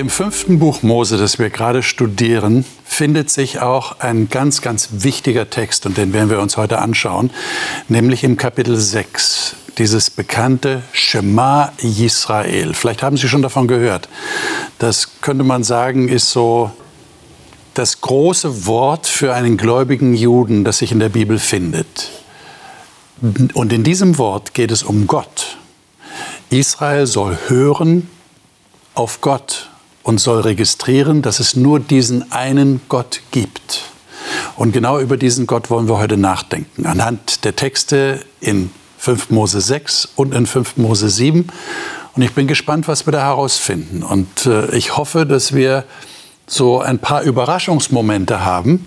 Im fünften Buch Mose, das wir gerade studieren, findet sich auch ein ganz, ganz wichtiger Text und den werden wir uns heute anschauen, nämlich im Kapitel 6, dieses bekannte Shema Yisrael. Vielleicht haben Sie schon davon gehört. Das könnte man sagen, ist so das große Wort für einen gläubigen Juden, das sich in der Bibel findet. Und in diesem Wort geht es um Gott. Israel soll hören auf Gott und soll registrieren, dass es nur diesen einen Gott gibt. Und genau über diesen Gott wollen wir heute nachdenken. Anhand der Texte in 5 Mose 6 und in 5 Mose 7. Und ich bin gespannt, was wir da herausfinden. Und äh, ich hoffe, dass wir so ein paar Überraschungsmomente haben,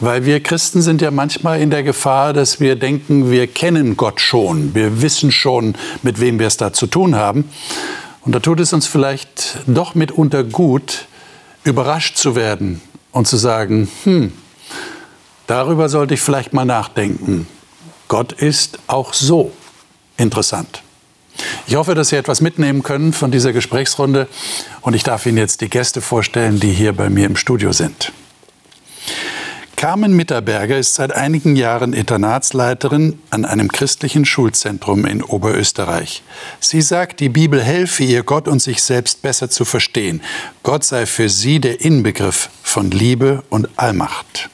weil wir Christen sind ja manchmal in der Gefahr, dass wir denken, wir kennen Gott schon, wir wissen schon, mit wem wir es da zu tun haben. Und da tut es uns vielleicht doch mitunter gut, überrascht zu werden und zu sagen, hm, darüber sollte ich vielleicht mal nachdenken. Gott ist auch so interessant. Ich hoffe, dass Sie etwas mitnehmen können von dieser Gesprächsrunde und ich darf Ihnen jetzt die Gäste vorstellen, die hier bei mir im Studio sind. Carmen Mitterberger ist seit einigen Jahren Internatsleiterin an einem christlichen Schulzentrum in Oberösterreich. Sie sagt, die Bibel helfe ihr, Gott und sich selbst besser zu verstehen. Gott sei für sie der Inbegriff von Liebe und Allmacht.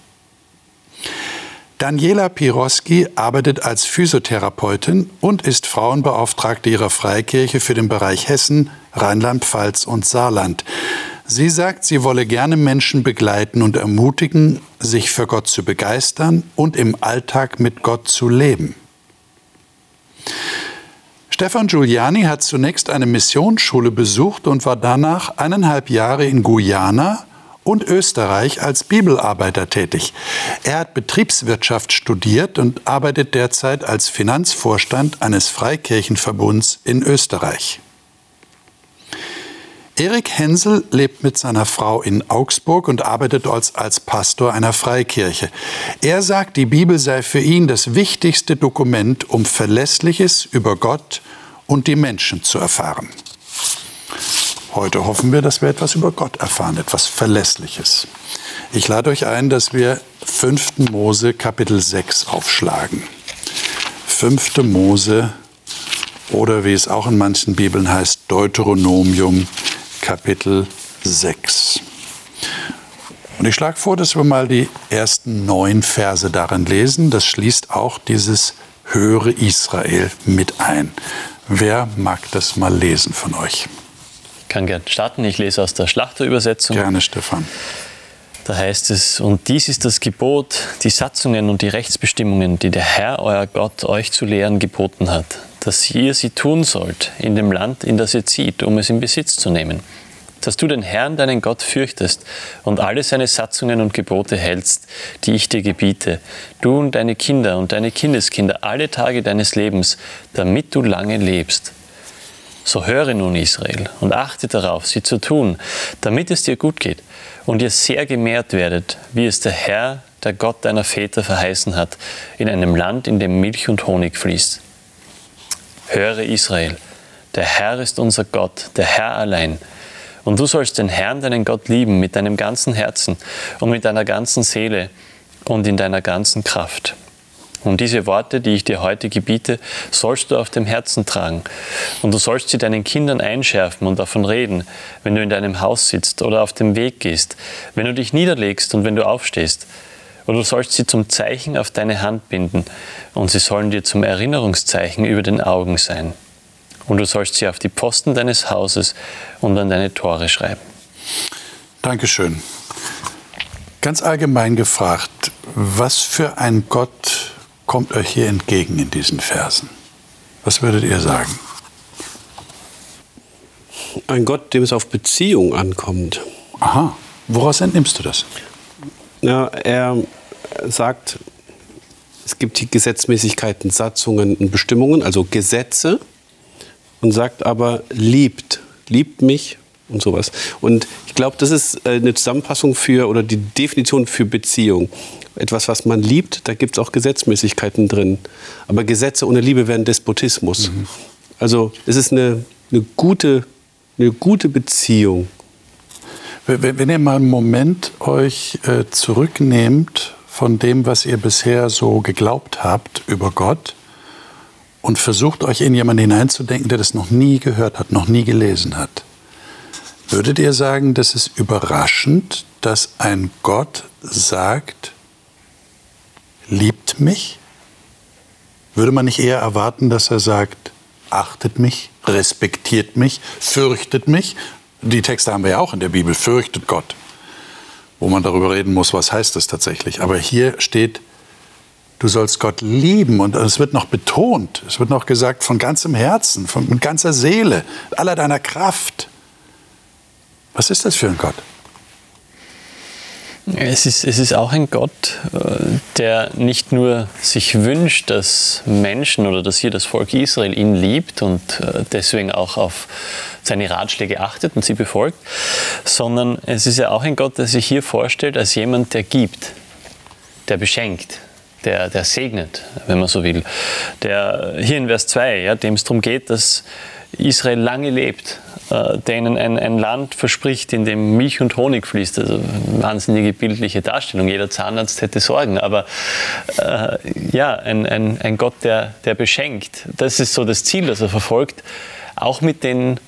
Daniela Piroski arbeitet als Physiotherapeutin und ist Frauenbeauftragte ihrer Freikirche für den Bereich Hessen, Rheinland-Pfalz und Saarland. Sie sagt, sie wolle gerne Menschen begleiten und ermutigen, sich für Gott zu begeistern und im Alltag mit Gott zu leben. Stefan Giuliani hat zunächst eine Missionsschule besucht und war danach eineinhalb Jahre in Guyana und Österreich als Bibelarbeiter tätig. Er hat Betriebswirtschaft studiert und arbeitet derzeit als Finanzvorstand eines Freikirchenverbunds in Österreich. Erik Hensel lebt mit seiner Frau in Augsburg und arbeitet als, als Pastor einer Freikirche. Er sagt, die Bibel sei für ihn das wichtigste Dokument, um Verlässliches über Gott und die Menschen zu erfahren. Heute hoffen wir, dass wir etwas über Gott erfahren, etwas Verlässliches. Ich lade euch ein, dass wir 5. Mose Kapitel 6 aufschlagen. 5. Mose oder wie es auch in manchen Bibeln heißt, Deuteronomium Kapitel 6. Und ich schlage vor, dass wir mal die ersten neun Verse darin lesen. Das schließt auch dieses Höre Israel mit ein. Wer mag das mal lesen von euch? Ich kann gerne starten. Ich lese aus der Schlachterübersetzung. Gerne, Stefan. Da heißt es, und dies ist das Gebot, die Satzungen und die Rechtsbestimmungen, die der Herr, euer Gott, euch zu lehren geboten hat, dass ihr sie tun sollt in dem Land, in das ihr zieht, um es in Besitz zu nehmen dass du den Herrn, deinen Gott, fürchtest und alle seine Satzungen und Gebote hältst, die ich dir gebiete, du und deine Kinder und deine Kindeskinder alle Tage deines Lebens, damit du lange lebst. So höre nun Israel und achte darauf, sie zu tun, damit es dir gut geht und ihr sehr gemehrt werdet, wie es der Herr, der Gott deiner Väter verheißen hat, in einem Land, in dem Milch und Honig fließt. Höre Israel, der Herr ist unser Gott, der Herr allein, und du sollst den Herrn, deinen Gott, lieben mit deinem ganzen Herzen und mit deiner ganzen Seele und in deiner ganzen Kraft. Und diese Worte, die ich dir heute gebiete, sollst du auf dem Herzen tragen. Und du sollst sie deinen Kindern einschärfen und davon reden, wenn du in deinem Haus sitzt oder auf dem Weg gehst, wenn du dich niederlegst und wenn du aufstehst. Und du sollst sie zum Zeichen auf deine Hand binden, und sie sollen dir zum Erinnerungszeichen über den Augen sein und du sollst sie auf die Posten deines Hauses und an deine Tore schreiben. Dankeschön. Ganz allgemein gefragt, was für ein Gott kommt euch hier entgegen in diesen Versen? Was würdet ihr sagen? Ein Gott, dem es auf Beziehung ankommt. Aha. Woraus entnimmst du das? Ja, er sagt, es gibt die Gesetzmäßigkeiten, Satzungen und Bestimmungen, also Gesetze und sagt aber, liebt, liebt mich und sowas. Und ich glaube, das ist äh, eine Zusammenfassung für oder die Definition für Beziehung. Etwas, was man liebt, da gibt es auch Gesetzmäßigkeiten drin. Aber Gesetze ohne Liebe wären Despotismus. Mhm. Also es ist eine, eine, gute, eine gute Beziehung. Wenn ihr mal einen Moment euch äh, zurücknehmt von dem, was ihr bisher so geglaubt habt über Gott und versucht euch in jemanden hineinzudenken, der das noch nie gehört hat, noch nie gelesen hat. Würdet ihr sagen, das ist überraschend, dass ein Gott sagt, liebt mich? Würde man nicht eher erwarten, dass er sagt, achtet mich, respektiert mich, fürchtet mich? Die Texte haben wir ja auch in der Bibel, fürchtet Gott, wo man darüber reden muss, was heißt das tatsächlich. Aber hier steht, du sollst Gott lieben und es wird noch betont, es wird noch gesagt von ganzem Herzen, von mit ganzer Seele, aller deiner Kraft. Was ist das für ein Gott? Es ist, es ist auch ein Gott, äh, der nicht nur sich wünscht, dass Menschen oder dass hier das Volk Israel ihn liebt und äh, deswegen auch auf seine Ratschläge achtet und sie befolgt, sondern es ist ja auch ein Gott, der sich hier vorstellt als jemand, der gibt, der beschenkt, der, der segnet, wenn man so will. Der hier in Vers 2, ja, dem es darum geht, dass Israel lange lebt, äh, der ihnen ein, ein, Land verspricht, in dem Milch und Honig fließt. Also wahnsinnige bildliche Darstellung. Jeder Zahnarzt hätte Sorgen. Aber äh, ja, ein, ein, ein Gott, der, der beschenkt. Das ist so das Ziel, das er verfolgt. Auch mit, den,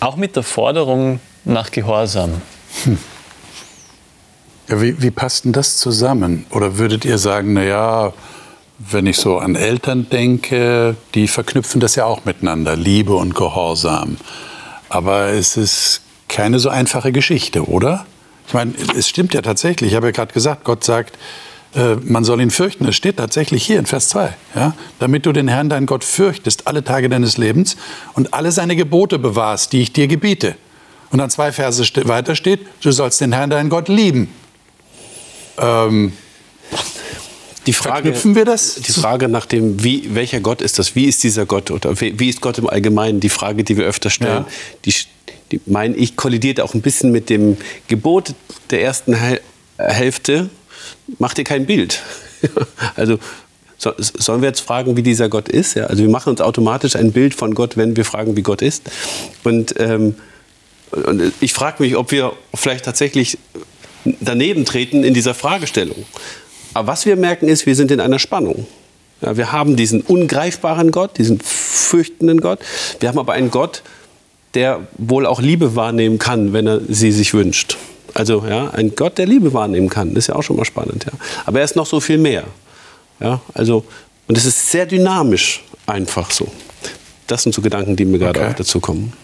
auch mit der Forderung nach Gehorsam. Hm. Ja, wie, wie passt denn das zusammen? Oder würdet ihr sagen, naja, wenn ich so an Eltern denke, die verknüpfen das ja auch miteinander, Liebe und Gehorsam. Aber es ist keine so einfache Geschichte, oder? Ich meine, es stimmt ja tatsächlich. Ich habe ja gerade gesagt, Gott sagt, äh, man soll ihn fürchten. Es steht tatsächlich hier in Vers 2. Ja? Damit du den Herrn, deinen Gott, fürchtest alle Tage deines Lebens und alle seine Gebote bewahrst, die ich dir gebiete. Und dann zwei Verse weiter steht, du sollst den Herrn, deinen Gott, lieben. Ähm, die Frage, wir das? Die Frage nach dem, wie, welcher Gott ist das? Wie ist dieser Gott? Oder wie ist Gott im Allgemeinen? Die Frage, die wir öfter stellen, ja. die, die meine ich, kollidiert auch ein bisschen mit dem Gebot der ersten Hälfte. Mach dir kein Bild. also so, sollen wir jetzt fragen, wie dieser Gott ist? Ja, also wir machen uns automatisch ein Bild von Gott, wenn wir fragen, wie Gott ist. Und, ähm, und ich frage mich, ob wir vielleicht tatsächlich daneben treten in dieser Fragestellung. Aber was wir merken ist, wir sind in einer Spannung. Ja, wir haben diesen ungreifbaren Gott, diesen fürchtenden Gott. Wir haben aber einen Gott, der wohl auch Liebe wahrnehmen kann, wenn er sie sich wünscht. Also ja, ein Gott, der Liebe wahrnehmen kann, das ist ja auch schon mal spannend. Ja. Aber er ist noch so viel mehr. Ja, also, und es ist sehr dynamisch einfach so. Das sind so Gedanken, die mir gerade okay. auch dazu kommen.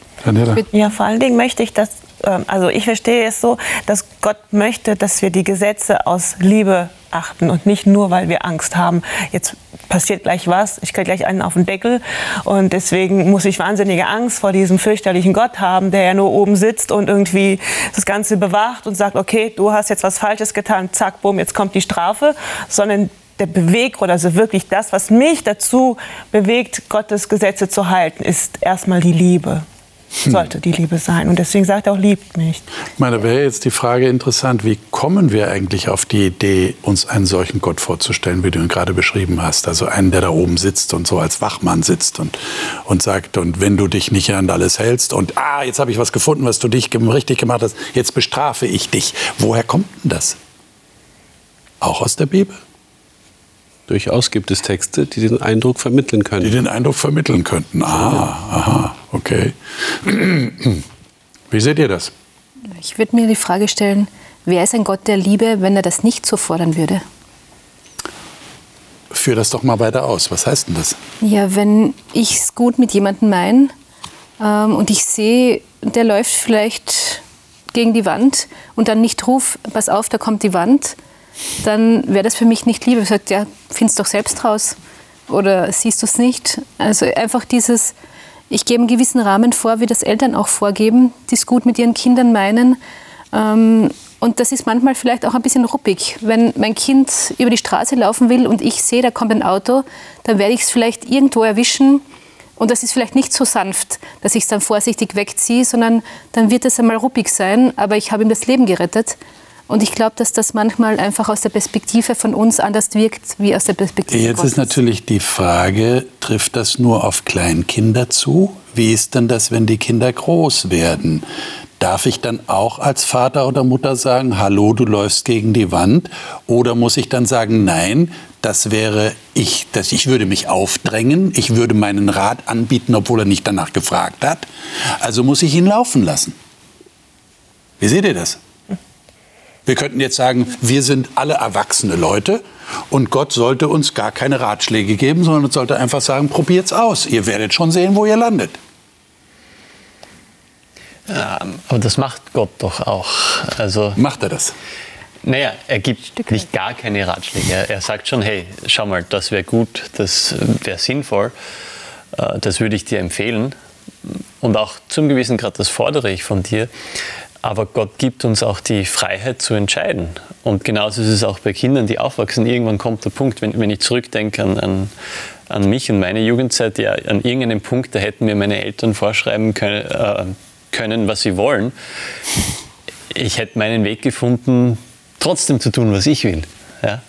Ja, vor allen Dingen möchte ich, dass, ähm, also ich verstehe es so, dass Gott möchte, dass wir die Gesetze aus Liebe achten und nicht nur, weil wir Angst haben, jetzt passiert gleich was, ich kriege gleich einen auf den Deckel. Und deswegen muss ich wahnsinnige Angst vor diesem fürchterlichen Gott haben, der ja nur oben sitzt und irgendwie das Ganze bewacht und sagt, okay, du hast jetzt was Falsches getan, zack, bumm, jetzt kommt die Strafe, sondern der Beweggrund, also wirklich das, was mich dazu bewegt, Gottes Gesetze zu halten, ist erstmal die Liebe. Hm. sollte die Liebe sein. Und deswegen sagt er auch, liebt mich. Ich meine, da wäre jetzt die Frage interessant, wie kommen wir eigentlich auf die Idee, uns einen solchen Gott vorzustellen, wie du ihn gerade beschrieben hast? Also einen, der da oben sitzt und so als Wachmann sitzt und, und sagt, und wenn du dich nicht an alles hältst und, ah, jetzt habe ich was gefunden, was du dich richtig gemacht hast, jetzt bestrafe ich dich. Woher kommt denn das? Auch aus der Bibel? Durchaus gibt es Texte, die den Eindruck vermitteln können. Die den Eindruck vermitteln könnten. Aha, aha, okay. Wie seht ihr das? Ich würde mir die Frage stellen, wer ist ein Gott der Liebe, wenn er das nicht so fordern würde? Führ das doch mal weiter aus. Was heißt denn das? Ja, wenn ich es gut mit jemandem meine ähm, und ich sehe, der läuft vielleicht gegen die Wand und dann nicht ruf, pass auf, da kommt die Wand, dann wäre das für mich nicht Liebe. Ich sage, ja, findest doch selbst raus oder siehst du es nicht? Also einfach dieses, ich gebe einen gewissen Rahmen vor, wie das Eltern auch vorgeben, die es gut mit ihren Kindern meinen. Ähm, und das ist manchmal vielleicht auch ein bisschen ruppig. Wenn mein Kind über die Straße laufen will und ich sehe, da kommt ein Auto, dann werde ich es vielleicht irgendwo erwischen. Und das ist vielleicht nicht so sanft, dass ich es dann vorsichtig wegziehe, sondern dann wird es einmal ruppig sein, aber ich habe ihm das Leben gerettet. Und ich glaube, dass das manchmal einfach aus der Perspektive von uns anders wirkt, wie aus der Perspektive Jetzt Gottes. ist natürlich die Frage, trifft das nur auf Kleinkinder zu? Wie ist denn das, wenn die Kinder groß werden? darf ich dann auch als Vater oder Mutter sagen, hallo, du läufst gegen die Wand? Oder muss ich dann sagen, nein, das wäre ich, dass ich würde mich aufdrängen, ich würde meinen Rat anbieten, obwohl er nicht danach gefragt hat. Also muss ich ihn laufen lassen. Wie seht ihr das? Wir könnten jetzt sagen, wir sind alle erwachsene Leute und Gott sollte uns gar keine Ratschläge geben, sondern sollte einfach sagen, probiert's aus. Ihr werdet schon sehen, wo ihr landet. Ja, aber das macht Gott doch auch. Also, Macht er das? naja, er gibt nicht gar keine Ratschläge. Er, er sagt schon, hey, schau mal, das wäre gut, das wäre sinnvoll, äh, das würde ich dir empfehlen. Und auch zum gewissen Grad, das fordere ich von dir. Aber Gott gibt uns auch die Freiheit zu entscheiden. Und genauso ist es auch bei Kindern, die aufwachsen. Irgendwann kommt der Punkt, wenn, wenn ich zurückdenke an, an, an mich und meine Jugendzeit, ja, an irgendeinem Punkt, da hätten mir meine Eltern vorschreiben können, äh, können, was sie wollen. Ich hätte meinen Weg gefunden, trotzdem zu tun, was ich will. Ja?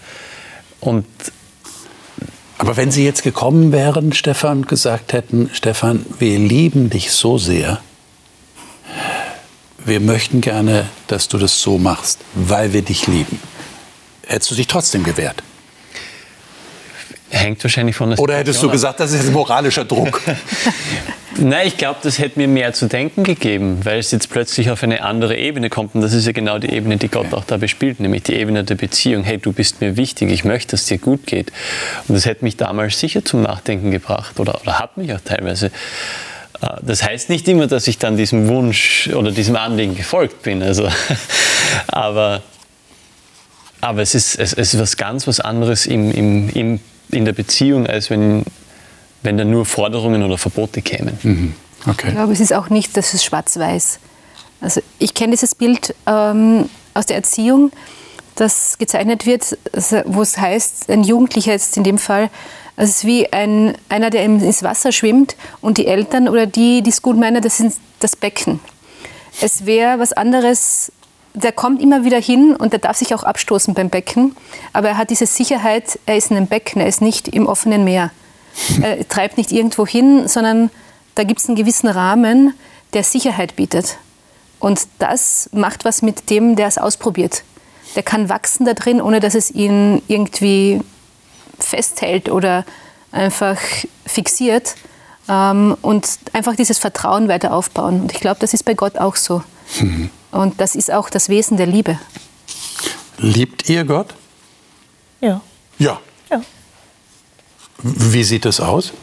Und Aber wenn Sie jetzt gekommen wären, Stefan, und gesagt hätten, Stefan, wir lieben dich so sehr, wir möchten gerne, dass du das so machst, weil wir dich lieben. Hättest du dich trotzdem gewehrt? hängt wahrscheinlich von der Oder hättest du Situation gesagt, das ist moralischer Druck? Nein, ich glaube, das hätte mir mehr zu denken gegeben, weil es jetzt plötzlich auf eine andere Ebene kommt. Und das ist ja genau die Ebene, die Gott auch da bespielt, nämlich die Ebene der Beziehung. Hey, du bist mir wichtig, ich möchte, dass es dir gut geht. Und das hätte mich damals sicher zum Nachdenken gebracht oder, oder hat mich auch teilweise. Das heißt nicht immer, dass ich dann diesem Wunsch oder diesem Anliegen gefolgt bin. Also, aber, aber es ist, es, es ist was ganz was anderes im, im, im, in der Beziehung, als wenn, wenn da nur Forderungen oder Verbote kämen. Okay. Ich glaube, es ist auch nicht, dass es schwarz-weiß. Also ich kenne dieses Bild ähm, aus der Erziehung, das gezeichnet wird, also wo es heißt, ein Jugendlicher jetzt in dem Fall, es ist wie ein, einer, der ins Wasser schwimmt und die Eltern oder die, die es gut meinen, das sind das Becken. Es wäre was anderes, der kommt immer wieder hin und der darf sich auch abstoßen beim Becken, aber er hat diese Sicherheit, er ist in einem Becken, er ist nicht im offenen Meer. Er treibt nicht irgendwo hin, sondern da gibt es einen gewissen Rahmen, der Sicherheit bietet. Und das macht was mit dem, der es ausprobiert. Der kann wachsen da drin, ohne dass es ihn irgendwie festhält oder einfach fixiert ähm, und einfach dieses Vertrauen weiter aufbauen. Und ich glaube, das ist bei Gott auch so. Und das ist auch das Wesen der Liebe. Liebt ihr Gott? Ja. Ja. ja. Wie sieht das aus?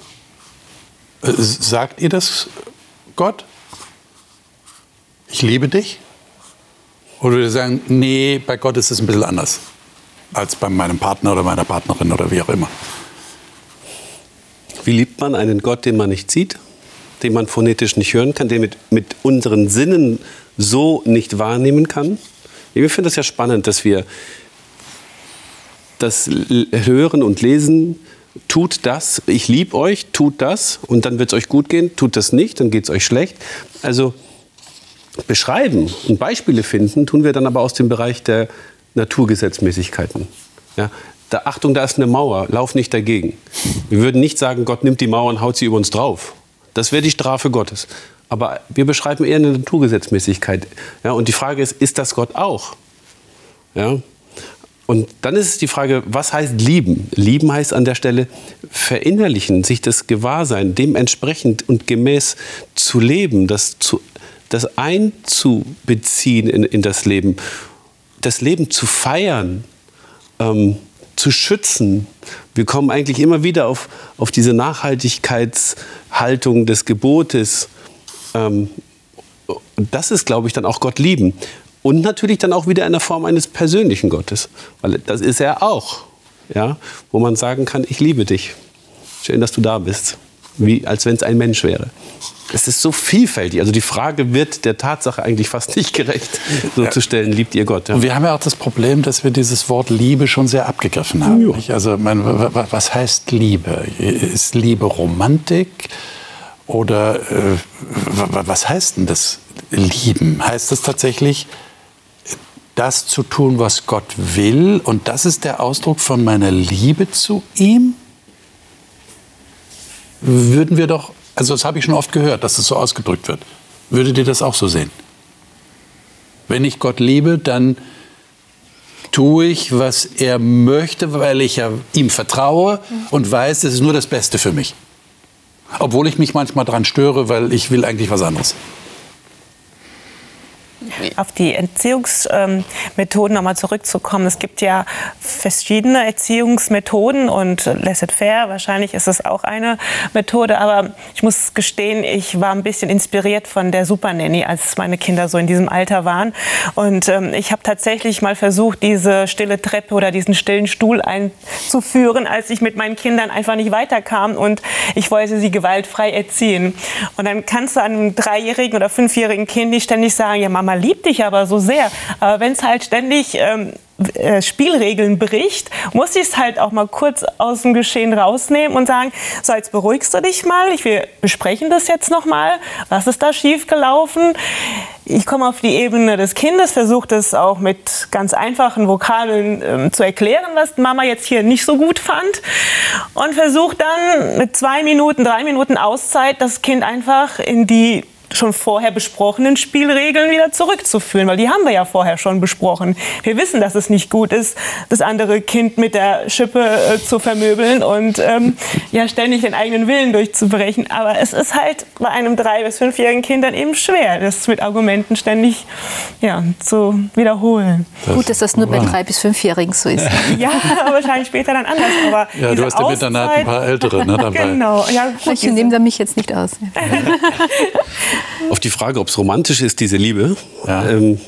Äh, Sagt ihr das Gott? Ich liebe dich? Oder würdet ihr sagen, nee, bei Gott ist es ein bisschen anders als bei meinem Partner oder meiner Partnerin oder wie auch immer? Wie liebt man einen Gott, den man nicht sieht, den man phonetisch nicht hören kann, den mit, mit unseren Sinnen so nicht wahrnehmen kann? Ich finde es ja spannend, dass wir das Hören und Lesen tut das, ich liebe euch, tut das und dann wird es euch gut gehen, tut das nicht, dann geht es euch schlecht. Also beschreiben und Beispiele finden, tun wir dann aber aus dem Bereich der Naturgesetzmäßigkeiten. Ja, da, Achtung, da ist eine Mauer, lauf nicht dagegen. Wir würden nicht sagen, Gott nimmt die Mauer und haut sie über uns drauf. Das wäre die Strafe Gottes. Aber wir beschreiben eher eine Naturgesetzmäßigkeit. Ja, und die Frage ist, ist das Gott auch? Ja? Und dann ist es die Frage, was heißt lieben? Lieben heißt an der Stelle verinnerlichen, sich das Gewahrsein, dementsprechend und gemäß zu leben, das, zu, das einzubeziehen in, in das Leben, das Leben zu feiern, ähm, zu schützen. Wir kommen eigentlich immer wieder auf, auf diese Nachhaltigkeitshaltung des Gebotes. Ähm, das ist, glaube ich, dann auch Gott lieben. Und natürlich dann auch wieder in der Form eines persönlichen Gottes. Weil das ist er auch. Ja? Wo man sagen kann, ich liebe dich. Schön, dass du da bist. Wie als wenn es ein Mensch wäre. Es ist so vielfältig. Also die Frage wird der Tatsache eigentlich fast nicht gerecht, so zu stellen, liebt ihr Gott. Ja? Und wir haben ja auch das Problem, dass wir dieses Wort Liebe schon sehr abgegriffen haben. Ja. Also mein, wa- wa- was heißt Liebe? Ist Liebe Romantik? Oder äh, wa- wa- was heißt denn das Lieben? Heißt das tatsächlich, das zu tun, was Gott will? Und das ist der Ausdruck von meiner Liebe zu ihm? Würden wir doch, also das habe ich schon oft gehört, dass das so ausgedrückt wird. Würdet ihr das auch so sehen? Wenn ich Gott liebe, dann tue ich, was er möchte, weil ich ja ihm vertraue und weiß, es ist nur das Beste für mich. Obwohl ich mich manchmal daran störe, weil ich will eigentlich was anderes auf die Erziehungsmethoden nochmal zurückzukommen. Es gibt ja verschiedene Erziehungsmethoden und laissez-faire, wahrscheinlich ist es auch eine Methode, aber ich muss gestehen, ich war ein bisschen inspiriert von der Super Nanny, als meine Kinder so in diesem Alter waren. Und ähm, ich habe tatsächlich mal versucht, diese stille Treppe oder diesen stillen Stuhl einzuführen, als ich mit meinen Kindern einfach nicht weiterkam und ich wollte sie gewaltfrei erziehen. Und dann kannst du einem dreijährigen oder fünfjährigen Kind nicht ständig sagen, ja Mama liebt dich aber so sehr. Aber wenn es halt ständig ähm, äh, Spielregeln bricht, muss ich es halt auch mal kurz aus dem Geschehen rausnehmen und sagen, so jetzt beruhigst du dich mal, wir besprechen das jetzt noch mal, was ist da schiefgelaufen? Ich komme auf die Ebene des Kindes, versuche das auch mit ganz einfachen Vokabeln ähm, zu erklären, was Mama jetzt hier nicht so gut fand und versuche dann mit zwei Minuten, drei Minuten Auszeit das Kind einfach in die schon vorher besprochenen Spielregeln wieder zurückzuführen, weil die haben wir ja vorher schon besprochen. Wir wissen, dass es nicht gut ist, das andere Kind mit der Schippe äh, zu vermöbeln und ähm, ja ständig den eigenen Willen durchzubrechen. Aber es ist halt bei einem drei- bis fünfjährigen Kind dann eben schwer, das mit Argumenten ständig ja, zu wiederholen. Das gut, dass das nur bei drei- bis fünfjährigen so ist. ja, wahrscheinlich später dann anders. Aber ja, du hast im Internat ein paar Ältere ne, dabei. genau. Ja, gut, ich nehme da mich jetzt nicht aus. Auf die Frage, ob es romantisch ist, diese Liebe, ja. ähm,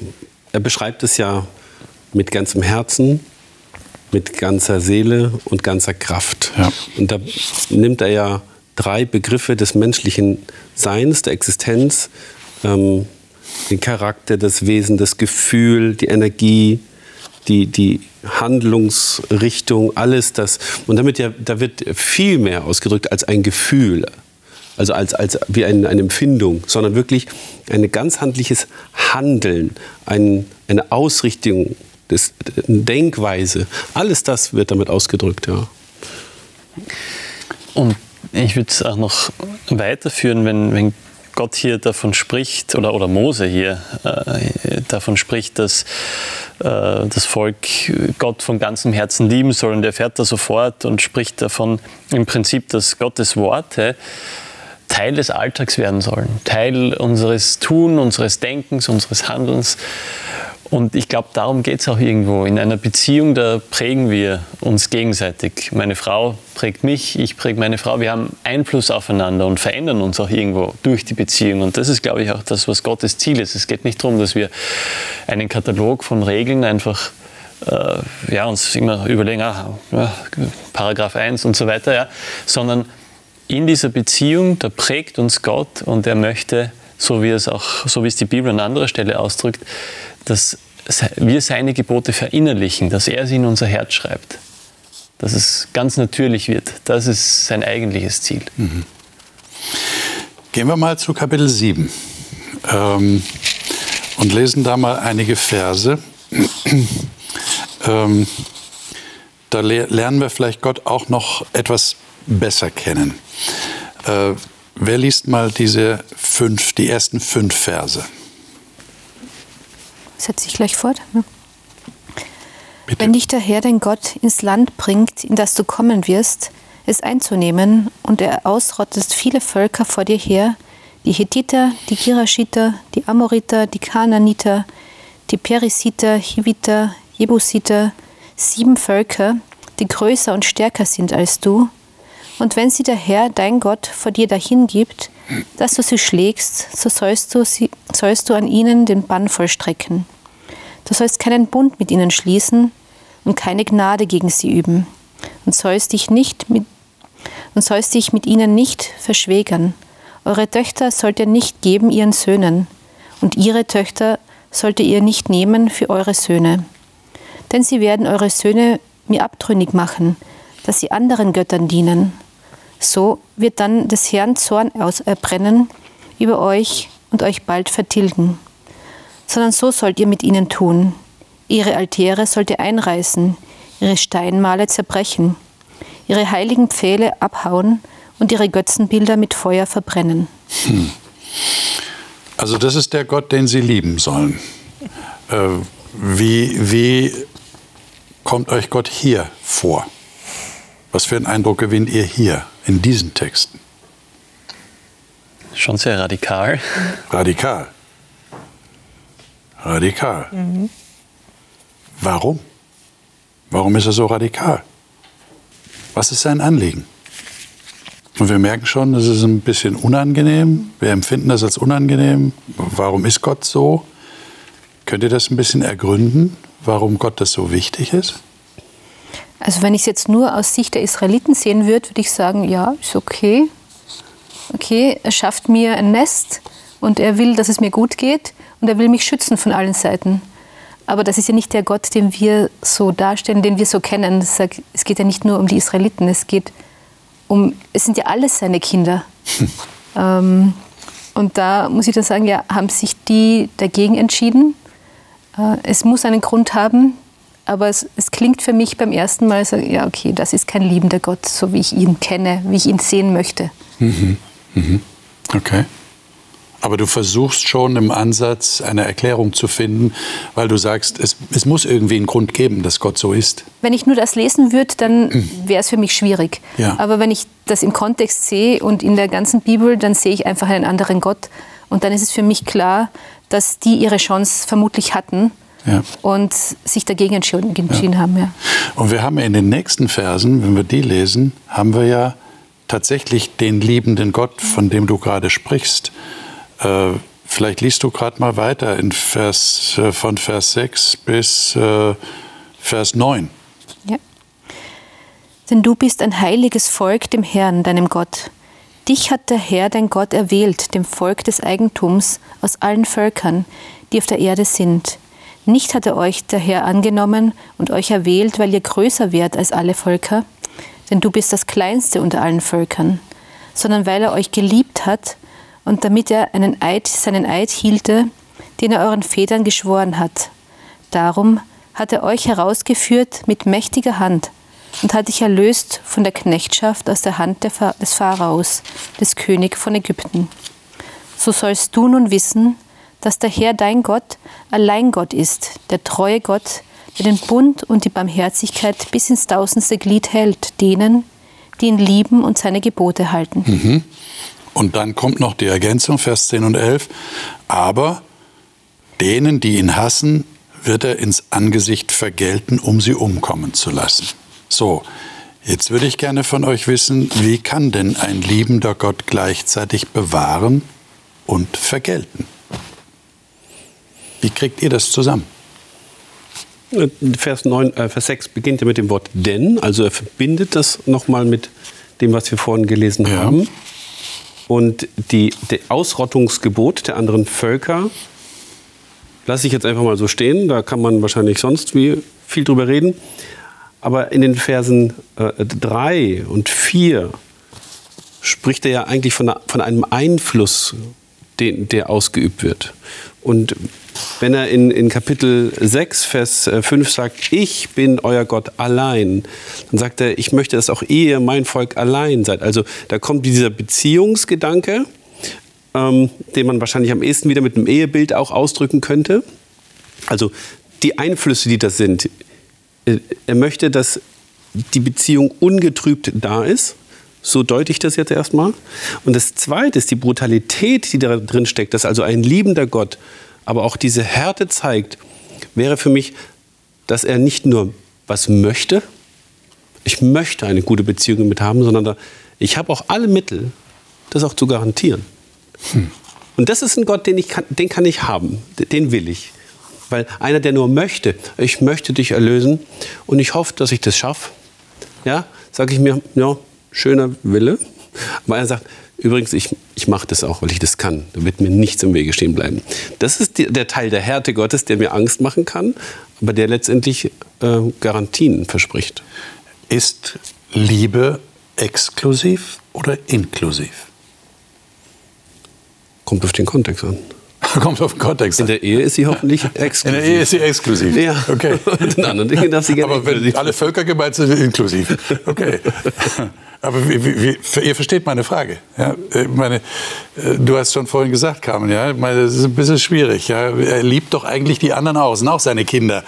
er beschreibt es ja mit ganzem Herzen, mit ganzer Seele und ganzer Kraft. Ja. Und da nimmt er ja drei Begriffe des menschlichen Seins, der Existenz, ähm, den Charakter, das Wesen, das Gefühl, die Energie, die, die Handlungsrichtung, alles das. Und damit ja, da wird viel mehr ausgedrückt als ein Gefühl also als, als wie ein, eine Empfindung, sondern wirklich ein ganz handliches Handeln, ein, eine Ausrichtung, des, eine Denkweise. Alles das wird damit ausgedrückt, ja. Und ich würde es auch noch weiterführen, wenn, wenn Gott hier davon spricht, oder, oder Mose hier äh, davon spricht, dass äh, das Volk Gott von ganzem Herzen lieben soll. Und er fährt da sofort und spricht davon im Prinzip, dass Gottes Worte Teil des Alltags werden sollen, Teil unseres Tun, unseres Denkens, unseres Handelns. Und ich glaube, darum geht es auch irgendwo. In einer Beziehung, da prägen wir uns gegenseitig. Meine Frau prägt mich, ich präge meine Frau. Wir haben Einfluss aufeinander und verändern uns auch irgendwo durch die Beziehung. Und das ist, glaube ich, auch das, was Gottes Ziel ist. Es geht nicht darum, dass wir einen Katalog von Regeln einfach äh, ja, uns immer überlegen, ah, ja, Paragraph 1 und so weiter, ja, sondern in dieser Beziehung, da prägt uns Gott und er möchte, so wie es auch, so wie es die Bibel an anderer Stelle ausdrückt, dass wir seine Gebote verinnerlichen, dass er sie in unser Herz schreibt, dass es ganz natürlich wird. Das ist sein eigentliches Ziel. Mhm. Gehen wir mal zu Kapitel 7 ähm, und lesen da mal einige Verse. ähm, da lernen wir vielleicht Gott auch noch etwas besser kennen. Äh, wer liest mal diese fünf, die ersten fünf Verse? Setze ich gleich fort. Ne? Wenn dich der Herr, dein Gott, ins Land bringt, in das du kommen wirst, es einzunehmen, und er ausrottest viele Völker vor dir her, die Hethiter, die Girashiter, die Amoriter, die Kanaaniter, die Perisiter, Hiviter, Jebusiter, sieben Völker, die größer und stärker sind als du, und wenn sie der Herr, dein Gott, vor dir dahin gibt, dass du sie schlägst, so sollst du, sie, sollst du an ihnen den Bann vollstrecken. Du sollst keinen Bund mit ihnen schließen und keine Gnade gegen sie üben und sollst dich nicht mit und sollst dich mit ihnen nicht verschwägern. Eure Töchter sollt ihr nicht geben ihren Söhnen, und ihre Töchter sollt ihr nicht nehmen für eure Söhne. Denn sie werden eure Söhne mir abtrünnig machen, dass sie anderen Göttern dienen. So wird dann des Herrn Zorn ausbrennen über euch und euch bald vertilgen. Sondern so sollt ihr mit ihnen tun. Ihre Altäre sollt ihr einreißen, ihre Steinmale zerbrechen, ihre heiligen Pfähle abhauen und ihre Götzenbilder mit Feuer verbrennen. Hm. Also das ist der Gott, den sie lieben sollen. Äh, wie, wie kommt euch Gott hier vor? Was für einen Eindruck gewinnt ihr hier in diesen Texten? Schon sehr radikal. Radikal. Radikal. Mhm. Warum? Warum ist er so radikal? Was ist sein Anliegen? Und wir merken schon, das ist ein bisschen unangenehm. Wir empfinden das als unangenehm. Warum ist Gott so? Könnt ihr das ein bisschen ergründen, warum Gott das so wichtig ist? Also wenn ich es jetzt nur aus Sicht der Israeliten sehen würde, würde ich sagen, ja, ist okay. Okay, er schafft mir ein Nest und er will, dass es mir gut geht und er will mich schützen von allen Seiten. Aber das ist ja nicht der Gott, den wir so darstellen, den wir so kennen. Es geht ja nicht nur um die Israeliten, es geht um, es sind ja alles seine Kinder. ähm, und da muss ich dann sagen, ja, haben sich die dagegen entschieden. Äh, es muss einen Grund haben, aber es, es, klingt für mich beim ersten Mal so, ja, okay, das ist kein liebender Gott, so wie ich ihn kenne, wie ich ihn sehen möchte. Mhm. Mhm. Okay. Aber du versuchst schon im Ansatz eine Erklärung zu finden, weil du sagst, es, es muss irgendwie einen Grund geben, dass Gott so ist. Wenn ich nur das lesen würde, dann wäre es für mich schwierig. Ja. Aber wenn ich das im Kontext sehe und in der ganzen Bibel, dann sehe ich einfach einen anderen Gott. Und dann ist es für mich klar, dass die ihre Chance vermutlich hatten. Ja. und sich dagegen entschieden, ja. haben. Ja. Und wir haben in den nächsten Versen, wenn wir die lesen, haben wir ja tatsächlich den liebenden Gott, von dem du gerade sprichst. Äh, vielleicht liest du gerade mal weiter in Vers, äh, von Vers 6 bis äh, Vers 9. Ja. Denn du bist ein heiliges Volk dem Herrn, deinem Gott. Dich hat der Herr, dein Gott, erwählt, dem Volk des Eigentums aus allen Völkern, die auf der Erde sind. Nicht hat er euch der Herr angenommen und euch erwählt, weil ihr größer wärt als alle Völker, denn du bist das Kleinste unter allen Völkern, sondern weil er euch geliebt hat und damit er einen Eid, seinen Eid hielte, den er euren Vätern geschworen hat. Darum hat er euch herausgeführt mit mächtiger Hand und hat dich erlöst von der Knechtschaft aus der Hand des Pharaos, des König von Ägypten. So sollst du nun wissen, dass der Herr dein Gott allein Gott ist, der treue Gott, der den Bund und die Barmherzigkeit bis ins tausendste Glied hält, denen, die ihn lieben und seine Gebote halten. Mhm. Und dann kommt noch die Ergänzung, Vers 10 und 11. Aber denen, die ihn hassen, wird er ins Angesicht vergelten, um sie umkommen zu lassen. So, jetzt würde ich gerne von euch wissen, wie kann denn ein liebender Gott gleichzeitig bewahren und vergelten? Wie kriegt ihr das zusammen? Vers, 9, äh, Vers 6 beginnt ja mit dem Wort denn, also er verbindet das nochmal mit dem, was wir vorhin gelesen ja. haben. Und die, das Ausrottungsgebot der anderen Völker lasse ich jetzt einfach mal so stehen. Da kann man wahrscheinlich sonst wie viel drüber reden. Aber in den Versen 3 äh, und 4 spricht er ja eigentlich von, von einem Einfluss, den, der ausgeübt wird. Und wenn er in, in Kapitel 6, Vers 5 äh, sagt, ich bin euer Gott allein, dann sagt er, ich möchte, dass auch ihr, mein Volk, allein seid. Also da kommt dieser Beziehungsgedanke, ähm, den man wahrscheinlich am ehesten wieder mit einem Ehebild auch ausdrücken könnte. Also die Einflüsse, die das sind. Äh, er möchte, dass die Beziehung ungetrübt da ist. So deute ich das jetzt erstmal. Und das Zweite ist die Brutalität, die da drin steckt, dass also ein liebender Gott aber auch diese Härte zeigt, wäre für mich, dass er nicht nur was möchte, ich möchte eine gute Beziehung mit haben, sondern ich habe auch alle Mittel, das auch zu garantieren. Hm. Und das ist ein Gott, den, ich kann, den kann ich haben, den will ich. Weil einer, der nur möchte, ich möchte dich erlösen und ich hoffe, dass ich das schaffe, ja, sage ich mir, ja, schöner Wille. Aber er sagt, Übrigens, ich, ich mache das auch, weil ich das kann. Da wird mir nichts im Wege stehen bleiben. Das ist die, der Teil der Härte Gottes, der mir Angst machen kann, aber der letztendlich äh, Garantien verspricht. Ist Liebe exklusiv oder inklusiv? Kommt auf den Kontext an. Kommt auf den Kontext. In der Ehe ist sie hoffentlich exklusiv. In der Ehe ist sie exklusiv. Ja. Okay. Und in anderen Dingen darf sie gerne Aber wenn inklusiv. alle Völker gemeint sind, okay. Okay. Aber wie, wie, ihr versteht meine Frage. Ja? Ich meine, äh, du hast schon vorhin gesagt, Carmen, ja, meine, das ist ein bisschen schwierig. Ja? Er liebt doch eigentlich die anderen auch, sind auch seine Kinder.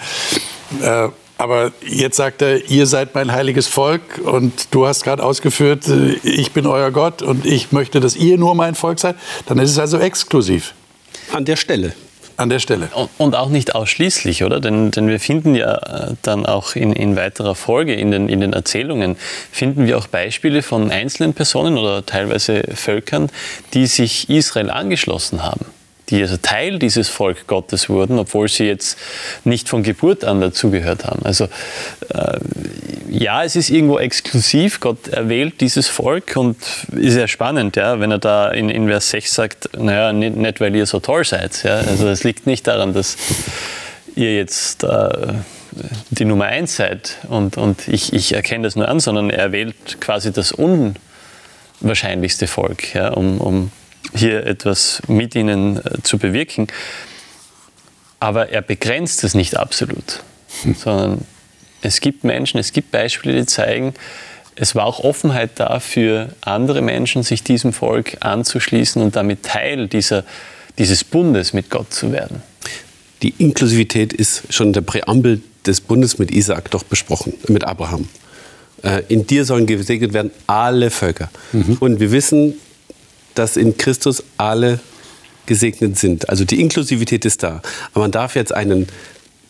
Äh, aber jetzt sagt er, ihr seid mein heiliges Volk und du hast gerade ausgeführt, äh, ich bin euer Gott und ich möchte, dass ihr nur mein Volk seid. Dann ist es also exklusiv An der Stelle. an der Stelle. Und- auch nicht ausschließlich, oder? Denn, denn wir finden ja äh, dann auch in, in weiterer Folge, in den, in den Erzählungen, finden wir auch Beispiele von einzelnen Personen oder teilweise Völkern, die sich Israel angeschlossen haben. Die also Teil dieses Volk Gottes wurden, obwohl sie jetzt nicht von Geburt an dazugehört haben. Also äh, ja, es ist irgendwo exklusiv. Gott erwählt dieses Volk und ist ja spannend, ja, wenn er da in, in Vers 6 sagt, naja, nicht, nicht weil ihr so toll seid. Ja. Also es liegt nicht daran, dass ihr jetzt äh, die Nummer eins seid und, und ich, ich erkenne das nur an, sondern er wählt quasi das unwahrscheinlichste Volk, ja, um, um hier etwas mit ihnen äh, zu bewirken. Aber er begrenzt es nicht absolut, sondern es gibt Menschen, es gibt Beispiele, die zeigen, es war auch Offenheit da für andere Menschen, sich diesem Volk anzuschließen und damit Teil dieser, dieses Bundes mit Gott zu werden. Die Inklusivität ist schon in der Präambel des Bundes mit Isaak doch besprochen, mit Abraham. Äh, In dir sollen gesegnet werden alle Völker. Und wir wissen, dass in Christus alle gesegnet sind. Also die Inklusivität ist da. Aber man darf jetzt einen,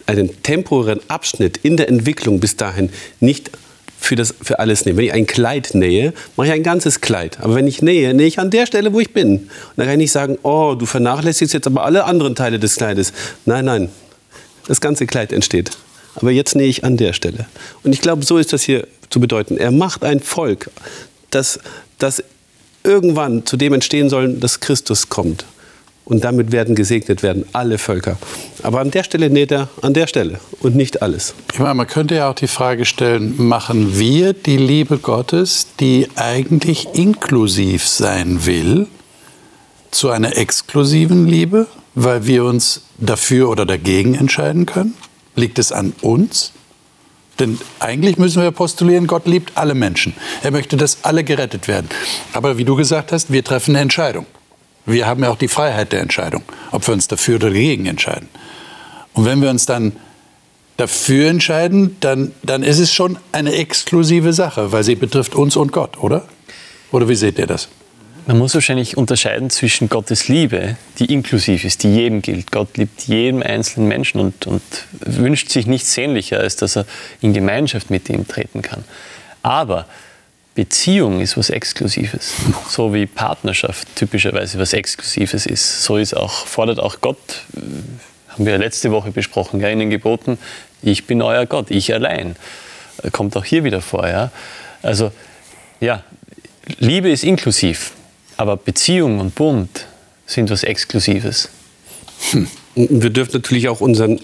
einen temporären Abschnitt in der Entwicklung bis dahin nicht für, das, für alles nehmen. Wenn ich ein Kleid nähe, mache ich ein ganzes Kleid. Aber wenn ich nähe, nähe ich an der Stelle, wo ich bin. Und dann kann ich nicht sagen, oh, du vernachlässigst jetzt aber alle anderen Teile des Kleides. Nein, nein, das ganze Kleid entsteht. Aber jetzt nähe ich an der Stelle. Und ich glaube, so ist das hier zu bedeuten. Er macht ein Volk, das, das irgendwann zu dem entstehen soll, dass Christus kommt. Und damit werden gesegnet werden alle Völker. Aber an der Stelle näht er an der Stelle und nicht alles. Ich meine, man könnte ja auch die Frage stellen, machen wir die Liebe Gottes, die eigentlich inklusiv sein will, zu einer exklusiven Liebe, weil wir uns dafür oder dagegen entscheiden können? Liegt es an uns? Denn eigentlich müssen wir postulieren, Gott liebt alle Menschen. Er möchte, dass alle gerettet werden. Aber wie du gesagt hast, wir treffen eine Entscheidung. Wir haben ja auch die Freiheit der Entscheidung, ob wir uns dafür oder dagegen entscheiden. Und wenn wir uns dann dafür entscheiden, dann, dann ist es schon eine exklusive Sache, weil sie betrifft uns und Gott, oder? Oder wie seht ihr das? Man muss wahrscheinlich unterscheiden zwischen Gottes Liebe, die inklusiv ist, die jedem gilt. Gott liebt jeden einzelnen Menschen und, und wünscht sich nichts sehnlicher, als dass er in Gemeinschaft mit ihm treten kann. Aber Beziehung ist was Exklusives. So wie Partnerschaft typischerweise was Exklusives ist. So ist auch, fordert auch Gott, äh, haben wir letzte Woche besprochen, ja, in den Geboten, ich bin euer Gott, ich allein. Kommt auch hier wieder vor. Ja? Also, ja, Liebe ist inklusiv, aber Beziehung und Bund sind was Exklusives. Und wir dürfen natürlich auch unseren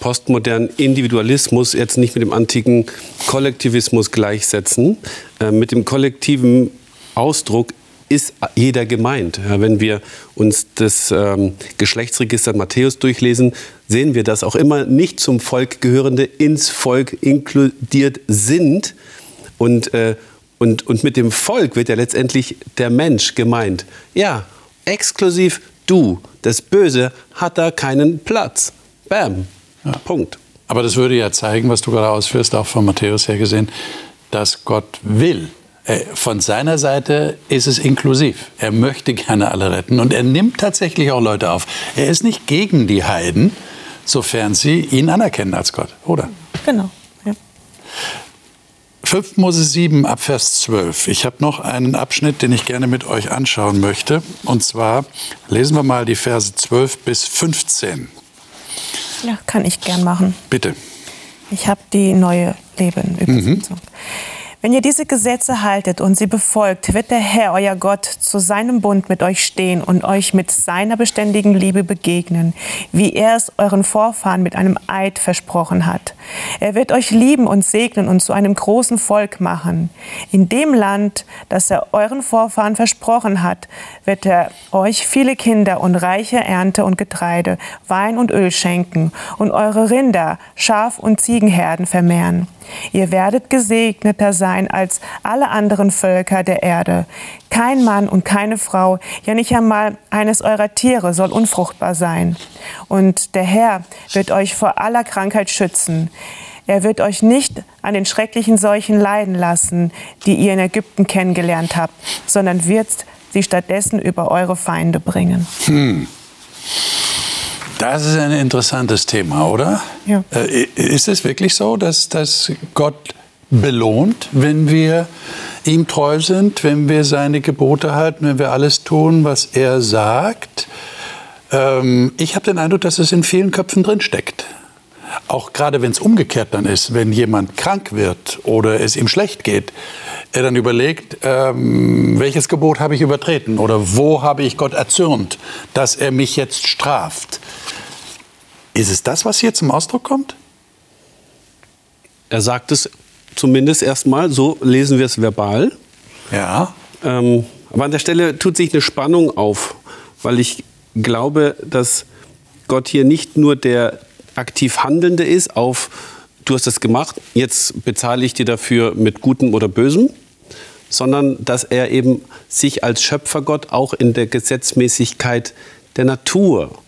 postmodernen Individualismus jetzt nicht mit dem antiken Kollektivismus gleichsetzen. Äh, mit dem kollektiven Ausdruck ist jeder gemeint. Ja, wenn wir uns das ähm, Geschlechtsregister Matthäus durchlesen, sehen wir, dass auch immer nicht zum Volk gehörende ins Volk inkludiert sind. Und, äh, und, und mit dem Volk wird ja letztendlich der Mensch gemeint. Ja, exklusiv du. Das Böse hat da keinen Platz. Bam. Punkt. Aber das würde ja zeigen, was du gerade ausführst, auch von Matthäus her gesehen, dass Gott will. Äh, Von seiner Seite ist es inklusiv. Er möchte gerne alle retten und er nimmt tatsächlich auch Leute auf. Er ist nicht gegen die Heiden, sofern sie ihn anerkennen als Gott, oder? Genau. Ja. 5 Mose 7 ab Vers 12. Ich habe noch einen Abschnitt, den ich gerne mit euch anschauen möchte. Und zwar lesen wir mal die Verse 12 bis 15. ja, kann ich gern machen. Bitte. Ich habe die neue Leben Übersetzung. Wenn ihr diese Gesetze haltet und sie befolgt, wird der Herr, euer Gott, zu seinem Bund mit euch stehen und euch mit seiner beständigen Liebe begegnen, wie er es euren Vorfahren mit einem Eid versprochen hat. Er wird euch lieben und segnen und zu einem großen Volk machen. In dem Land, das er euren Vorfahren versprochen hat, wird er euch viele Kinder und reiche Ernte und Getreide, Wein und Öl schenken und eure Rinder, Schaf- und Ziegenherden vermehren. Ihr werdet gesegneter sein als alle anderen Völker der Erde. Kein Mann und keine Frau, ja nicht einmal eines eurer Tiere soll unfruchtbar sein. Und der Herr wird euch vor aller Krankheit schützen. Er wird euch nicht an den schrecklichen Seuchen leiden lassen, die ihr in Ägypten kennengelernt habt, sondern wird sie stattdessen über eure Feinde bringen. Hm. Das ist ein interessantes Thema, oder? Ja. Äh, ist es wirklich so, dass, dass Gott belohnt, wenn wir ihm treu sind, wenn wir seine Gebote halten, wenn wir alles tun, was er sagt? Ähm, ich habe den Eindruck, dass es in vielen Köpfen drinsteckt. Auch gerade wenn es umgekehrt dann ist, wenn jemand krank wird oder es ihm schlecht geht, er dann überlegt, ähm, welches Gebot habe ich übertreten oder wo habe ich Gott erzürnt, dass er mich jetzt straft. Ist es das, was hier zum Ausdruck kommt? Er sagt es zumindest erstmal, so lesen wir es verbal. Ja. Ähm, aber an der Stelle tut sich eine Spannung auf, weil ich glaube, dass Gott hier nicht nur der aktiv Handelnde ist auf, du hast das gemacht, jetzt bezahle ich dir dafür mit Gutem oder Bösem, sondern dass er eben sich als Schöpfergott auch in der Gesetzmäßigkeit der Natur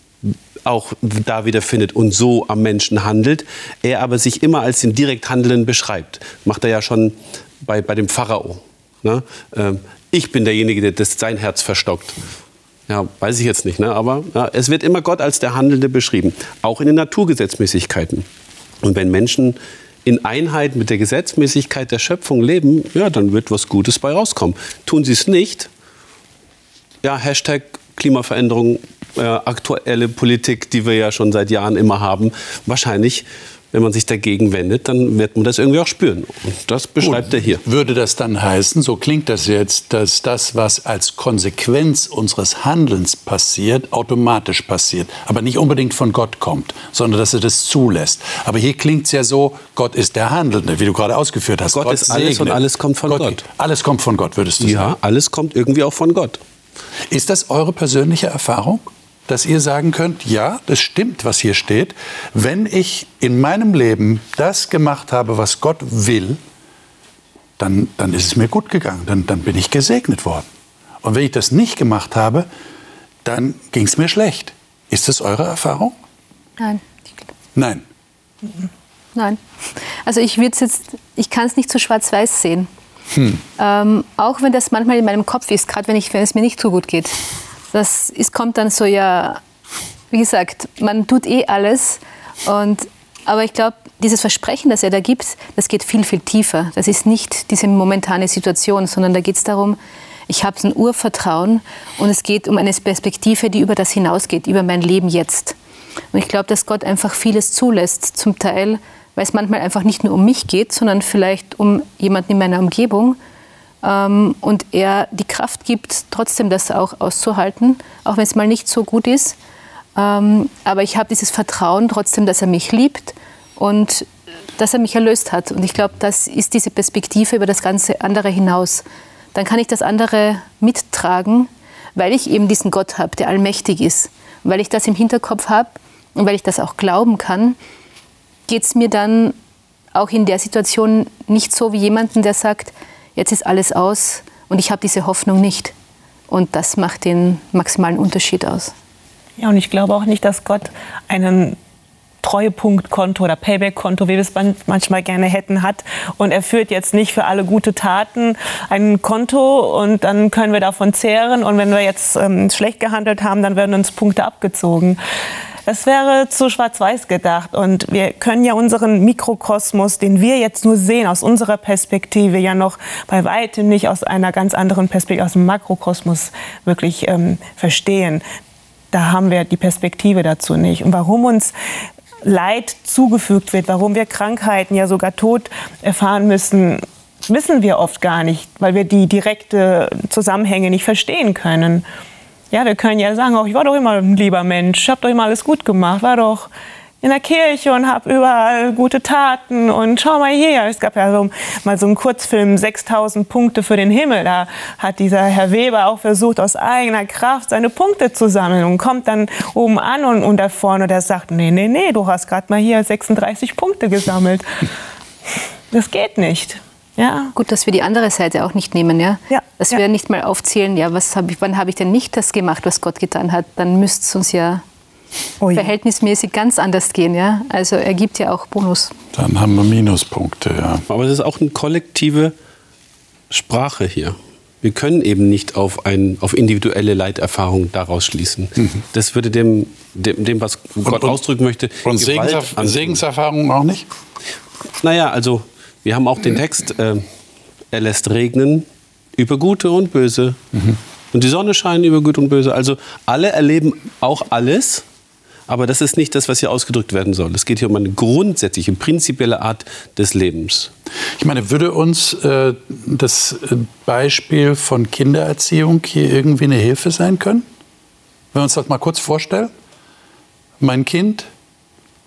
auch da wiederfindet und so am Menschen handelt. Er aber sich immer als den direkt Handelnden beschreibt. Macht er ja schon bei, bei dem Pharao. Ne? Ähm, ich bin derjenige, der das, sein Herz verstockt. Ja, weiß ich jetzt nicht, ne? aber ja, es wird immer Gott als der Handelnde beschrieben, auch in den Naturgesetzmäßigkeiten. Und wenn Menschen in Einheit mit der Gesetzmäßigkeit der Schöpfung leben, ja, dann wird was Gutes bei rauskommen. Tun sie es nicht, ja, Hashtag Klimaveränderung äh, aktuelle Politik, die wir ja schon seit Jahren immer haben, wahrscheinlich wenn man sich dagegen wendet, dann wird man das irgendwie auch spüren. Und das beschreibt Gut. er hier. Würde das dann heißen, so klingt das jetzt, dass das, was als Konsequenz unseres Handelns passiert, automatisch passiert, aber nicht unbedingt von Gott kommt, sondern dass er das zulässt. Aber hier klingt es ja so, Gott ist der Handelnde, wie du gerade ausgeführt hast. Gott, Gott ist alles segnet. und alles kommt von Gott, Gott. Alles kommt von Gott, würdest du ja, sagen? Ja, alles kommt irgendwie auch von Gott. Ist das eure persönliche Erfahrung? Dass ihr sagen könnt, ja, das stimmt, was hier steht. Wenn ich in meinem Leben das gemacht habe, was Gott will, dann, dann ist es mir gut gegangen, dann, dann bin ich gesegnet worden. Und wenn ich das nicht gemacht habe, dann ging es mir schlecht. Ist das eure Erfahrung? Nein. Nein. Nein. Also ich jetzt, ich kann es nicht so schwarz-weiß sehen. Hm. Ähm, auch wenn das manchmal in meinem Kopf ist, gerade wenn, wenn es mir nicht so gut geht das ist, kommt dann so, ja, wie gesagt, man tut eh alles. Und, aber ich glaube, dieses Versprechen, das er da gibt, das geht viel, viel tiefer. Das ist nicht diese momentane Situation, sondern da geht es darum, ich habe ein Urvertrauen und es geht um eine Perspektive, die über das hinausgeht, über mein Leben jetzt. Und ich glaube, dass Gott einfach vieles zulässt, zum Teil, weil es manchmal einfach nicht nur um mich geht, sondern vielleicht um jemanden in meiner Umgebung ähm, und er die Kraft gibt, trotzdem das auch auszuhalten, auch wenn es mal nicht so gut ist. Ähm, aber ich habe dieses Vertrauen trotzdem, dass er mich liebt und dass er mich erlöst hat. Und ich glaube, das ist diese Perspektive über das ganze andere hinaus. Dann kann ich das andere mittragen, weil ich eben diesen Gott habe, der allmächtig ist. Weil ich das im Hinterkopf habe und weil ich das auch glauben kann, geht es mir dann auch in der Situation nicht so wie jemanden, der sagt, jetzt ist alles aus und ich habe diese Hoffnung nicht. Und das macht den maximalen Unterschied aus. Ja, und ich glaube auch nicht, dass Gott einen Treuepunktkonto oder Payback-Konto, wie wir es manchmal gerne hätten, hat. Und er führt jetzt nicht für alle gute Taten ein Konto und dann können wir davon zehren. Und wenn wir jetzt ähm, schlecht gehandelt haben, dann werden uns Punkte abgezogen. Das wäre zu schwarz-weiß gedacht. Und wir können ja unseren Mikrokosmos, den wir jetzt nur sehen, aus unserer Perspektive, ja noch bei weitem nicht aus einer ganz anderen Perspektive, aus dem Makrokosmos wirklich ähm, verstehen. Da haben wir die Perspektive dazu nicht. Und warum uns Leid zugefügt wird, warum wir Krankheiten, ja sogar Tod erfahren müssen, wissen wir oft gar nicht, weil wir die direkte Zusammenhänge nicht verstehen können. Ja, wir können ja sagen, oh, ich war doch immer ein lieber Mensch, ich habe doch immer alles gut gemacht, war doch in der Kirche und habe überall gute Taten und schau mal hier. Es gab ja so, mal so einen Kurzfilm, 6000 Punkte für den Himmel. Da hat dieser Herr Weber auch versucht, aus eigener Kraft seine Punkte zu sammeln und kommt dann oben an und, und da vorne, der sagt, nee, nee, nee, du hast gerade mal hier 36 Punkte gesammelt. Das geht nicht. Ja. Gut, dass wir die andere Seite auch nicht nehmen, ja. Ja, Dass ja. wir nicht mal aufzählen, ja, was hab ich, wann habe ich denn nicht das gemacht, was Gott getan hat? Dann müsste es uns ja Oh verhältnismäßig ganz anders gehen, ja. Also er gibt ja auch Bonus. Dann haben wir Minuspunkte, ja. Aber es ist auch eine kollektive Sprache hier. Wir können eben nicht auf, ein, auf individuelle Leiterfahrungen daraus schließen. Das würde dem, dem, dem was Gott und- ausdrücken möchte, Und Segenserf. Segenserfahrungen auch nicht? Naja, also wir haben auch den Text, äh, er lässt regnen über Gute und Böse. Und die Sonne scheint über Gut und Böse. Also alle erleben auch alles, aber das ist nicht das, was hier ausgedrückt werden soll. Es geht hier um eine grundsätzliche, prinzipielle Art des Lebens. Ich meine, würde uns äh, das äh, Beispiel von Kindererziehung hier irgendwie eine Hilfe sein können? Wenn wir uns das mal kurz vorstellen. Mein Kind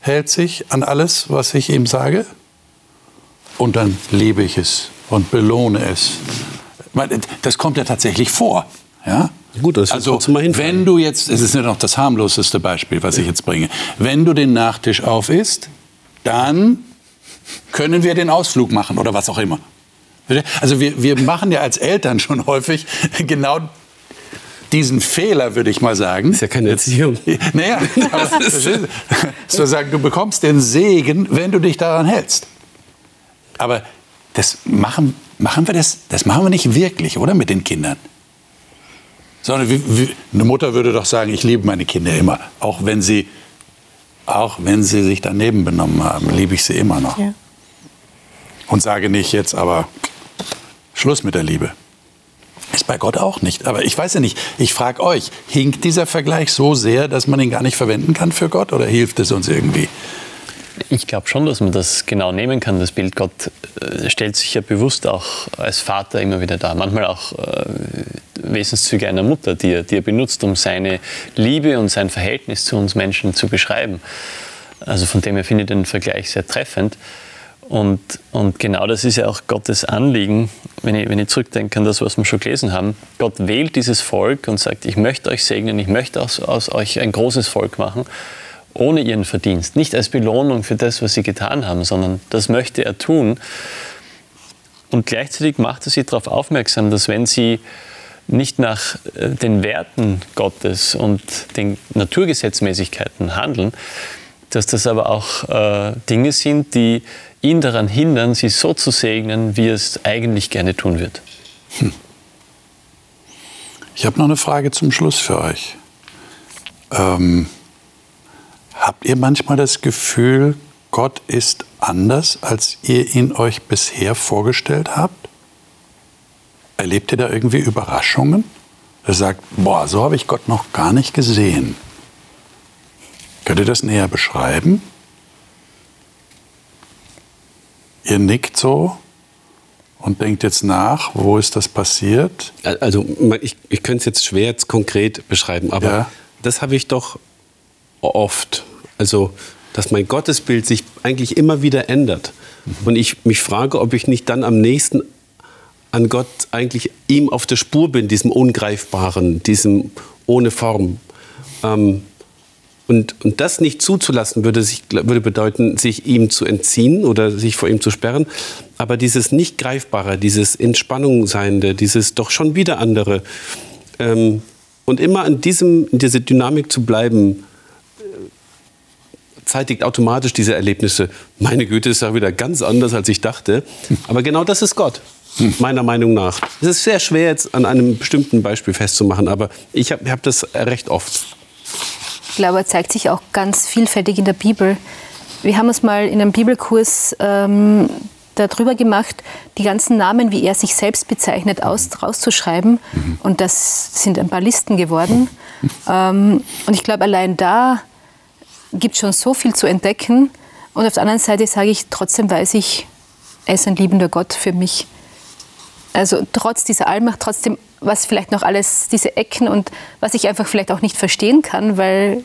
hält sich an alles, was ich ihm sage, und dann liebe ich es und belohne es. Das kommt ja tatsächlich vor. Ja? Gut, das also, wenn du jetzt, es ist ja noch das harmloseste Beispiel, was ich jetzt bringe, wenn du den Nachtisch aufisst, dann können wir den Ausflug machen oder was auch immer. Also wir, wir machen ja als Eltern schon häufig genau diesen Fehler, würde ich mal sagen. Ist ja keine Erziehung. Naja, aber verstehst du? zu sagen, du bekommst den Segen, wenn du dich daran hältst. Aber das machen, machen wir das, das machen wir nicht wirklich, oder mit den Kindern? Sondern wie, wie, eine Mutter würde doch sagen, ich liebe meine Kinder immer, auch wenn sie, auch wenn sie sich daneben benommen haben, liebe ich sie immer noch. Ja. Und sage nicht jetzt aber Schluss mit der Liebe. Ist bei Gott auch nicht. Aber ich weiß ja nicht, ich frage euch, hinkt dieser Vergleich so sehr, dass man ihn gar nicht verwenden kann für Gott oder hilft es uns irgendwie? Ich glaube schon, dass man das genau nehmen kann. Das Bild Gott äh, stellt sich ja bewusst auch als Vater immer wieder dar. Manchmal auch äh, Wesenszüge einer Mutter, die er, die er benutzt, um seine Liebe und sein Verhältnis zu uns Menschen zu beschreiben. Also von dem her finde ich den Vergleich sehr treffend. Und, und genau das ist ja auch Gottes Anliegen, wenn ich, wenn ich zurückdenke an das, was wir schon gelesen haben. Gott wählt dieses Volk und sagt, ich möchte euch segnen, ich möchte aus, aus euch ein großes Volk machen, ohne ihren Verdienst. Nicht als Belohnung für das, was sie getan haben, sondern das möchte er tun. Und gleichzeitig macht er sie darauf aufmerksam, dass wenn sie nicht nach äh, den Werten Gottes und den Naturgesetzmäßigkeiten handeln, dass das aber auch äh, Dinge sind, die ihn daran hindern, sie so zu segnen, wie er es eigentlich gerne tun wird. Ich habe noch eine Frage zum Schluss für euch. Ähm, habt ihr manchmal das Gefühl, Gott ist anders, als ihr ihn euch bisher vorgestellt habt? Erlebt ihr da irgendwie Überraschungen? Er sagt, boah, so habe ich Gott noch gar nicht gesehen. Könnt ihr das näher beschreiben? Ihr nickt so und denkt jetzt nach, wo ist das passiert? Also ich, ich könnte es jetzt schwer jetzt konkret beschreiben, aber Ja. das habe ich doch oft. Also, dass mein Gottesbild sich eigentlich immer wieder ändert. Und ich mich frage, ob ich nicht dann am nächsten an Gott eigentlich ihm auf der Spur bin, diesem Ungreifbaren, diesem ohne Form. Ähm, und, und das nicht zuzulassen, würde, sich, würde bedeuten, sich ihm zu entziehen oder sich vor ihm zu sperren. Aber dieses nicht Greifbare, dieses in Spannung Seiende, dieses doch schon wieder andere. Ähm, und immer an diesem, in dieser Dynamik zu bleiben, zeitigt automatisch diese Erlebnisse. Meine Güte, ist ja wieder ganz anders, als ich dachte. Aber genau das ist Gott, meiner Meinung nach. Es ist sehr schwer, jetzt an einem bestimmten Beispiel festzumachen, aber ich habe hab das recht oft. Ich glaube, er zeigt sich auch ganz vielfältig in der Bibel. Wir haben uns mal in einem Bibelkurs ähm, darüber gemacht, die ganzen Namen, wie er sich selbst bezeichnet, aus, rauszuschreiben. Und das sind ein paar Listen geworden. Ähm, und ich glaube, allein da gibt schon so viel zu entdecken. Und auf der anderen Seite sage ich, trotzdem weiß ich, er ist ein liebender Gott für mich. Also trotz dieser Allmacht, trotzdem, was vielleicht noch alles, diese Ecken und was ich einfach vielleicht auch nicht verstehen kann, weil,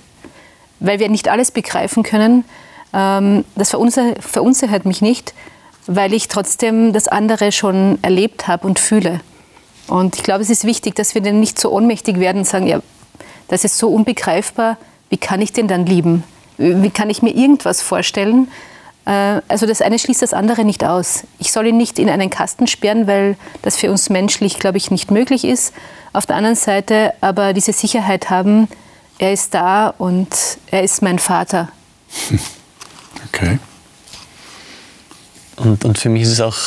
weil wir nicht alles begreifen können, ähm, das verunsichert mich nicht, weil ich trotzdem das andere schon erlebt habe und fühle. Und ich glaube, es ist wichtig, dass wir dann nicht so ohnmächtig werden und sagen, ja, das ist so unbegreifbar, wie kann ich den dann lieben? Wie kann ich mir irgendwas vorstellen? Äh, also das eine schließt das andere nicht aus. Ich soll ihn nicht in einen Kasten sperren, weil das für uns menschlich, glaube ich, nicht möglich ist. Auf der anderen Seite aber diese Sicherheit haben, er ist da und er ist mein Vater. Okay. Und, und für mich ist es auch,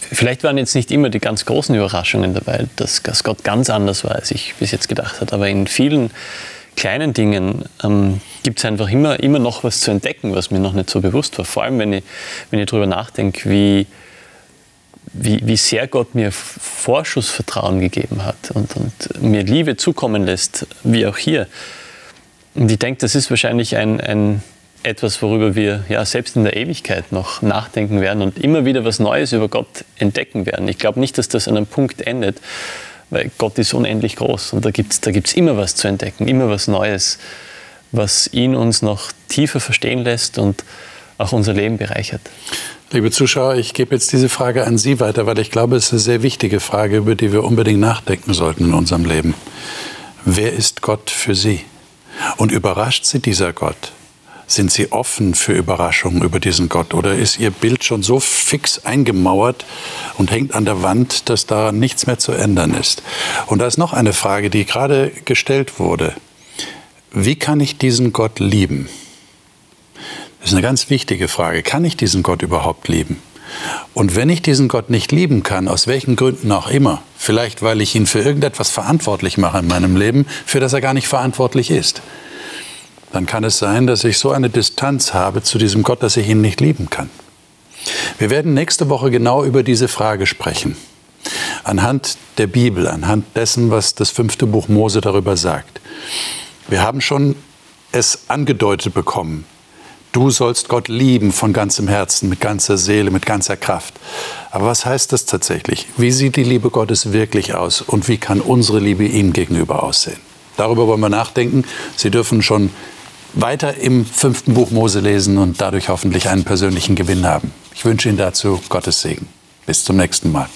vielleicht waren jetzt nicht immer die ganz großen Überraschungen dabei, dass, dass Gott ganz anders war, als ich bis jetzt gedacht habe, aber in vielen kleinen Dingen ähm, gibt es einfach immer, immer noch was zu entdecken, was mir noch nicht so bewusst war. Vor allem, wenn ich, wenn ich darüber nachdenke, wie, wie, wie sehr Gott mir Vorschussvertrauen gegeben hat und, und mir Liebe zukommen lässt, wie auch hier. Und ich denke, das ist wahrscheinlich ein, ein etwas, worüber wir ja selbst in der Ewigkeit noch nachdenken werden und immer wieder was Neues über Gott entdecken werden. Ich glaube nicht, dass das an einem Punkt endet, weil Gott ist unendlich groß und da gibt es da gibt's immer was zu entdecken, immer was Neues, was ihn uns noch tiefer verstehen lässt und auch unser Leben bereichert. Liebe Zuschauer, ich gebe jetzt diese Frage an Sie weiter, weil ich glaube, es ist eine sehr wichtige Frage, über die wir unbedingt nachdenken sollten in unserem Leben. Wer ist Gott für Sie? Und überrascht Sie dieser Gott? Sind Sie offen für Überraschungen über diesen Gott oder ist Ihr Bild schon so fix eingemauert und hängt an der Wand, dass da nichts mehr zu ändern ist? Und da ist noch eine Frage, die gerade gestellt wurde. Wie kann ich diesen Gott lieben? Das ist eine ganz wichtige Frage. Kann ich diesen Gott überhaupt lieben? Und wenn ich diesen Gott nicht lieben kann, aus welchen Gründen auch immer, vielleicht weil ich ihn für irgendetwas verantwortlich mache in meinem Leben, für das er gar nicht verantwortlich ist, dann kann es sein, dass ich so eine Distanz habe zu diesem Gott, dass ich ihn nicht lieben kann. Wir werden nächste Woche genau über diese Frage sprechen. Anhand der Bibel, anhand dessen, was das fünfte Buch Mose darüber sagt. Wir haben schon es angedeutet bekommen. Du sollst Gott lieben von ganzem Herzen, mit ganzer Seele, mit ganzer Kraft. Aber was heißt das tatsächlich? Wie sieht die Liebe Gottes wirklich aus und wie kann unsere Liebe ihm gegenüber aussehen? Darüber wollen wir nachdenken. Sie dürfen schon weiter im fünften Buch Mose lesen und dadurch hoffentlich einen persönlichen Gewinn haben. Ich wünsche Ihnen dazu Gottes Segen. Bis zum nächsten Mal.